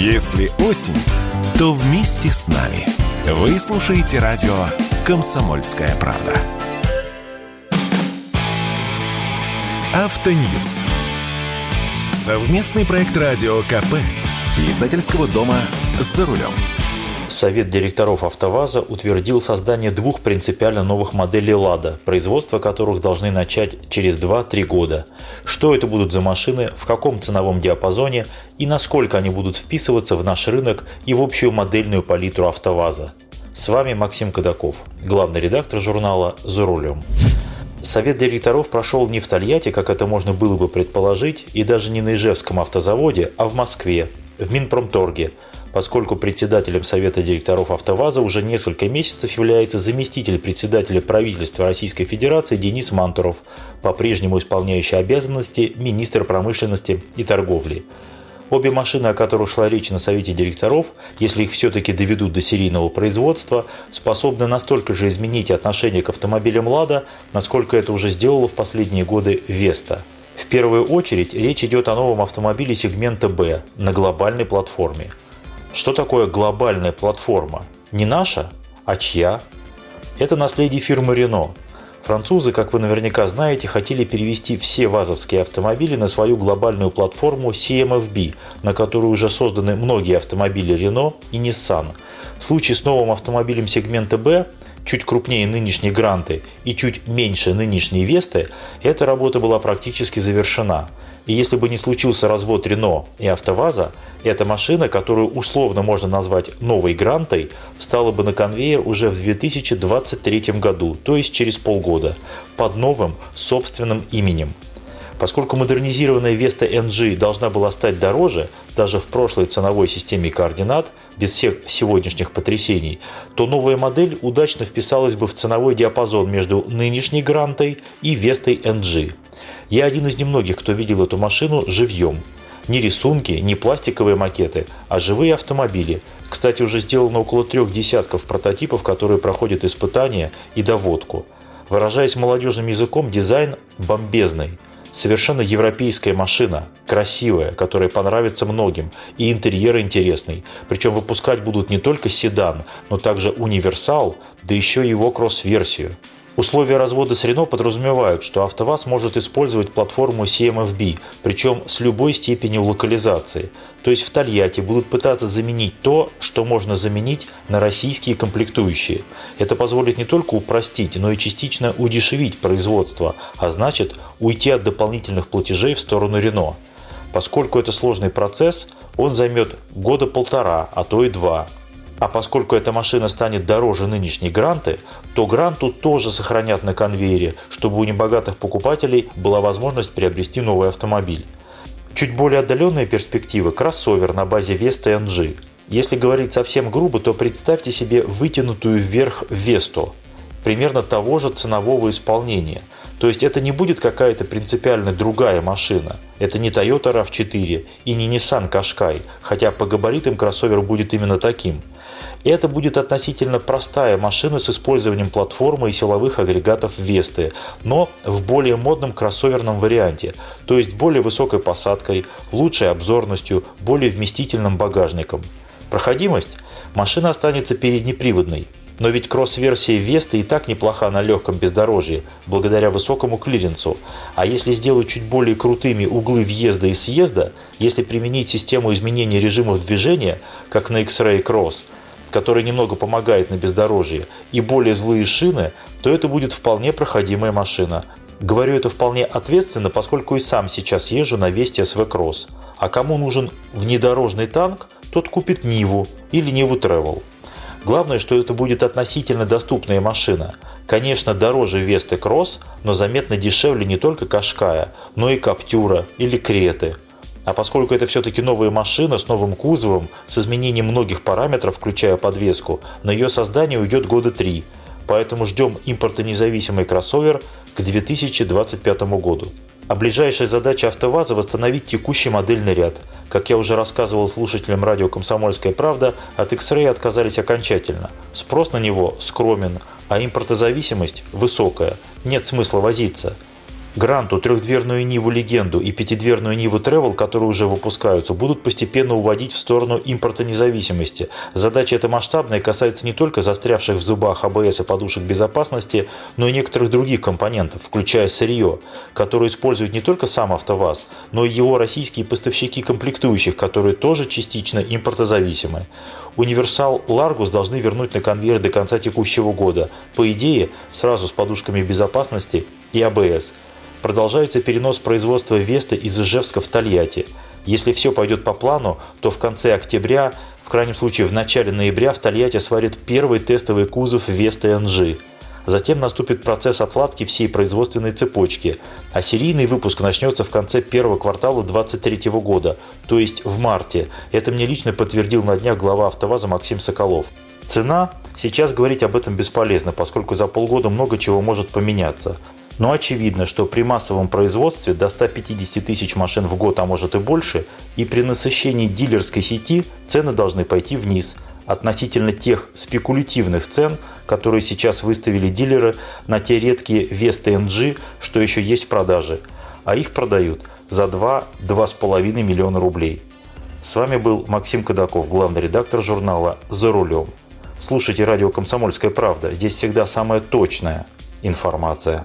Если осень, то вместе с нами. Вы слушаете радио «Комсомольская правда». Автоньюз. Совместный проект радио КП. Издательского дома «За рулем». Совет директоров «АвтоВАЗа» утвердил создание двух принципиально новых моделей «Лада», производство которых должны начать через 2-3 года. Что это будут за машины, в каком ценовом диапазоне и насколько они будут вписываться в наш рынок и в общую модельную палитру «АвтоВАЗа». С вами Максим Кадаков, главный редактор журнала «За рулем». Совет директоров прошел не в Тольятти, как это можно было бы предположить, и даже не на Ижевском автозаводе, а в Москве, в Минпромторге – поскольку председателем Совета директоров «АвтоВАЗа» уже несколько месяцев является заместитель председателя правительства Российской Федерации Денис Мантуров, по-прежнему исполняющий обязанности министра промышленности и торговли. Обе машины, о которых шла речь на Совете директоров, если их все-таки доведут до серийного производства, способны настолько же изменить отношение к автомобилям «Лада», насколько это уже сделала в последние годы «Веста». В первую очередь речь идет о новом автомобиле сегмента «Б» на глобальной платформе – что такое глобальная платформа? Не наша, а чья? Это наследие фирмы Renault. Французы, как вы наверняка знаете, хотели перевести все вазовские автомобили на свою глобальную платформу CMFB, на которой уже созданы многие автомобили Renault и Nissan. В случае с новым автомобилем сегмента B, чуть крупнее нынешней Гранты и чуть меньше нынешней Весты, эта работа была практически завершена – и если бы не случился развод Рено и АвтоВАЗа, эта машина, которую условно можно назвать новой Грантой, встала бы на конвейер уже в 2023 году, то есть через полгода, под новым собственным именем. Поскольку модернизированная Vesta NG должна была стать дороже, даже в прошлой ценовой системе координат, без всех сегодняшних потрясений, то новая модель удачно вписалась бы в ценовой диапазон между нынешней Грантой и Вестой NG. Я один из немногих, кто видел эту машину живьем. Не рисунки, не пластиковые макеты, а живые автомобили. Кстати, уже сделано около трех десятков прототипов, которые проходят испытания и доводку. Выражаясь молодежным языком, дизайн бомбезный. Совершенно европейская машина, красивая, которая понравится многим, и интерьер интересный. Причем выпускать будут не только седан, но также универсал, да еще и его кросс-версию. Условия развода с Renault подразумевают, что АвтоВАЗ может использовать платформу CMFB, причем с любой степенью локализации. То есть в Тольятти будут пытаться заменить то, что можно заменить на российские комплектующие. Это позволит не только упростить, но и частично удешевить производство, а значит уйти от дополнительных платежей в сторону Renault. Поскольку это сложный процесс, он займет года полтора, а то и два – а поскольку эта машина станет дороже нынешней Гранты, то Гранту тоже сохранят на конвейере, чтобы у небогатых покупателей была возможность приобрести новый автомобиль. Чуть более отдаленная перспектива – кроссовер на базе Vesta NG. Если говорить совсем грубо, то представьте себе вытянутую вверх Весту, примерно того же ценового исполнения. То есть это не будет какая-то принципиально другая машина. Это не Toyota RAV4 и не Nissan Qashqai, хотя по габаритам кроссовер будет именно таким – это будет относительно простая машина с использованием платформы и силовых агрегатов Весты, но в более модном кроссоверном варианте, то есть более высокой посадкой, лучшей обзорностью, более вместительным багажником. Проходимость? Машина останется переднеприводной, но ведь кросс-версия Весты и так неплоха на легком бездорожье, благодаря высокому клиренсу. А если сделать чуть более крутыми углы въезда и съезда, если применить систему изменения режимов движения, как на X-Ray Cross – который немного помогает на бездорожье, и более злые шины, то это будет вполне проходимая машина. Говорю это вполне ответственно, поскольку и сам сейчас езжу на Вести СВ Кросс. А кому нужен внедорожный танк, тот купит Ниву или Ниву Travel. Главное, что это будет относительно доступная машина. Конечно, дороже Весты Кросс, но заметно дешевле не только Кашкая, но и Каптюра или Креты – а поскольку это все-таки новая машина с новым кузовом, с изменением многих параметров, включая подвеску, на ее создание уйдет года три. Поэтому ждем импортонезависимый кроссовер к 2025 году. А ближайшая задача АвтоВАЗа – восстановить текущий модельный ряд. Как я уже рассказывал слушателям радио «Комсомольская правда», от X-Ray отказались окончательно. Спрос на него скромен, а импортозависимость высокая. Нет смысла возиться – Гранту, трехдверную Ниву Легенду и пятидверную Ниву Travel, которые уже выпускаются, будут постепенно уводить в сторону импорта независимости. Задача эта масштабная касается не только застрявших в зубах АБС и подушек безопасности, но и некоторых других компонентов, включая сырье, которое использует не только сам АвтоВАЗ, но и его российские поставщики комплектующих, которые тоже частично импортозависимы. Универсал Ларгус должны вернуть на конвейер до конца текущего года. По идее, сразу с подушками безопасности и АБС – Продолжается перенос производства Веста из Ижевска в Тольятти. Если все пойдет по плану, то в конце октября, в крайнем случае в начале ноября в Тольятти сварит первый тестовый кузов Веста НЖ. Затем наступит процесс отладки всей производственной цепочки, а серийный выпуск начнется в конце первого квартала 2023 года, то есть в марте. Это мне лично подтвердил на днях глава АвтоВАЗа Максим Соколов. Цена? Сейчас говорить об этом бесполезно, поскольку за полгода много чего может поменяться. Но очевидно, что при массовом производстве до 150 тысяч машин в год, а может и больше, и при насыщении дилерской сети цены должны пойти вниз относительно тех спекулятивных цен, которые сейчас выставили дилеры на те редкие Vesta NG, что еще есть в продаже, а их продают за 2-2,5 миллиона рублей. С вами был Максим Кадаков, главный редактор журнала «За рулем». Слушайте радио «Комсомольская правда». Здесь всегда самая точная информация.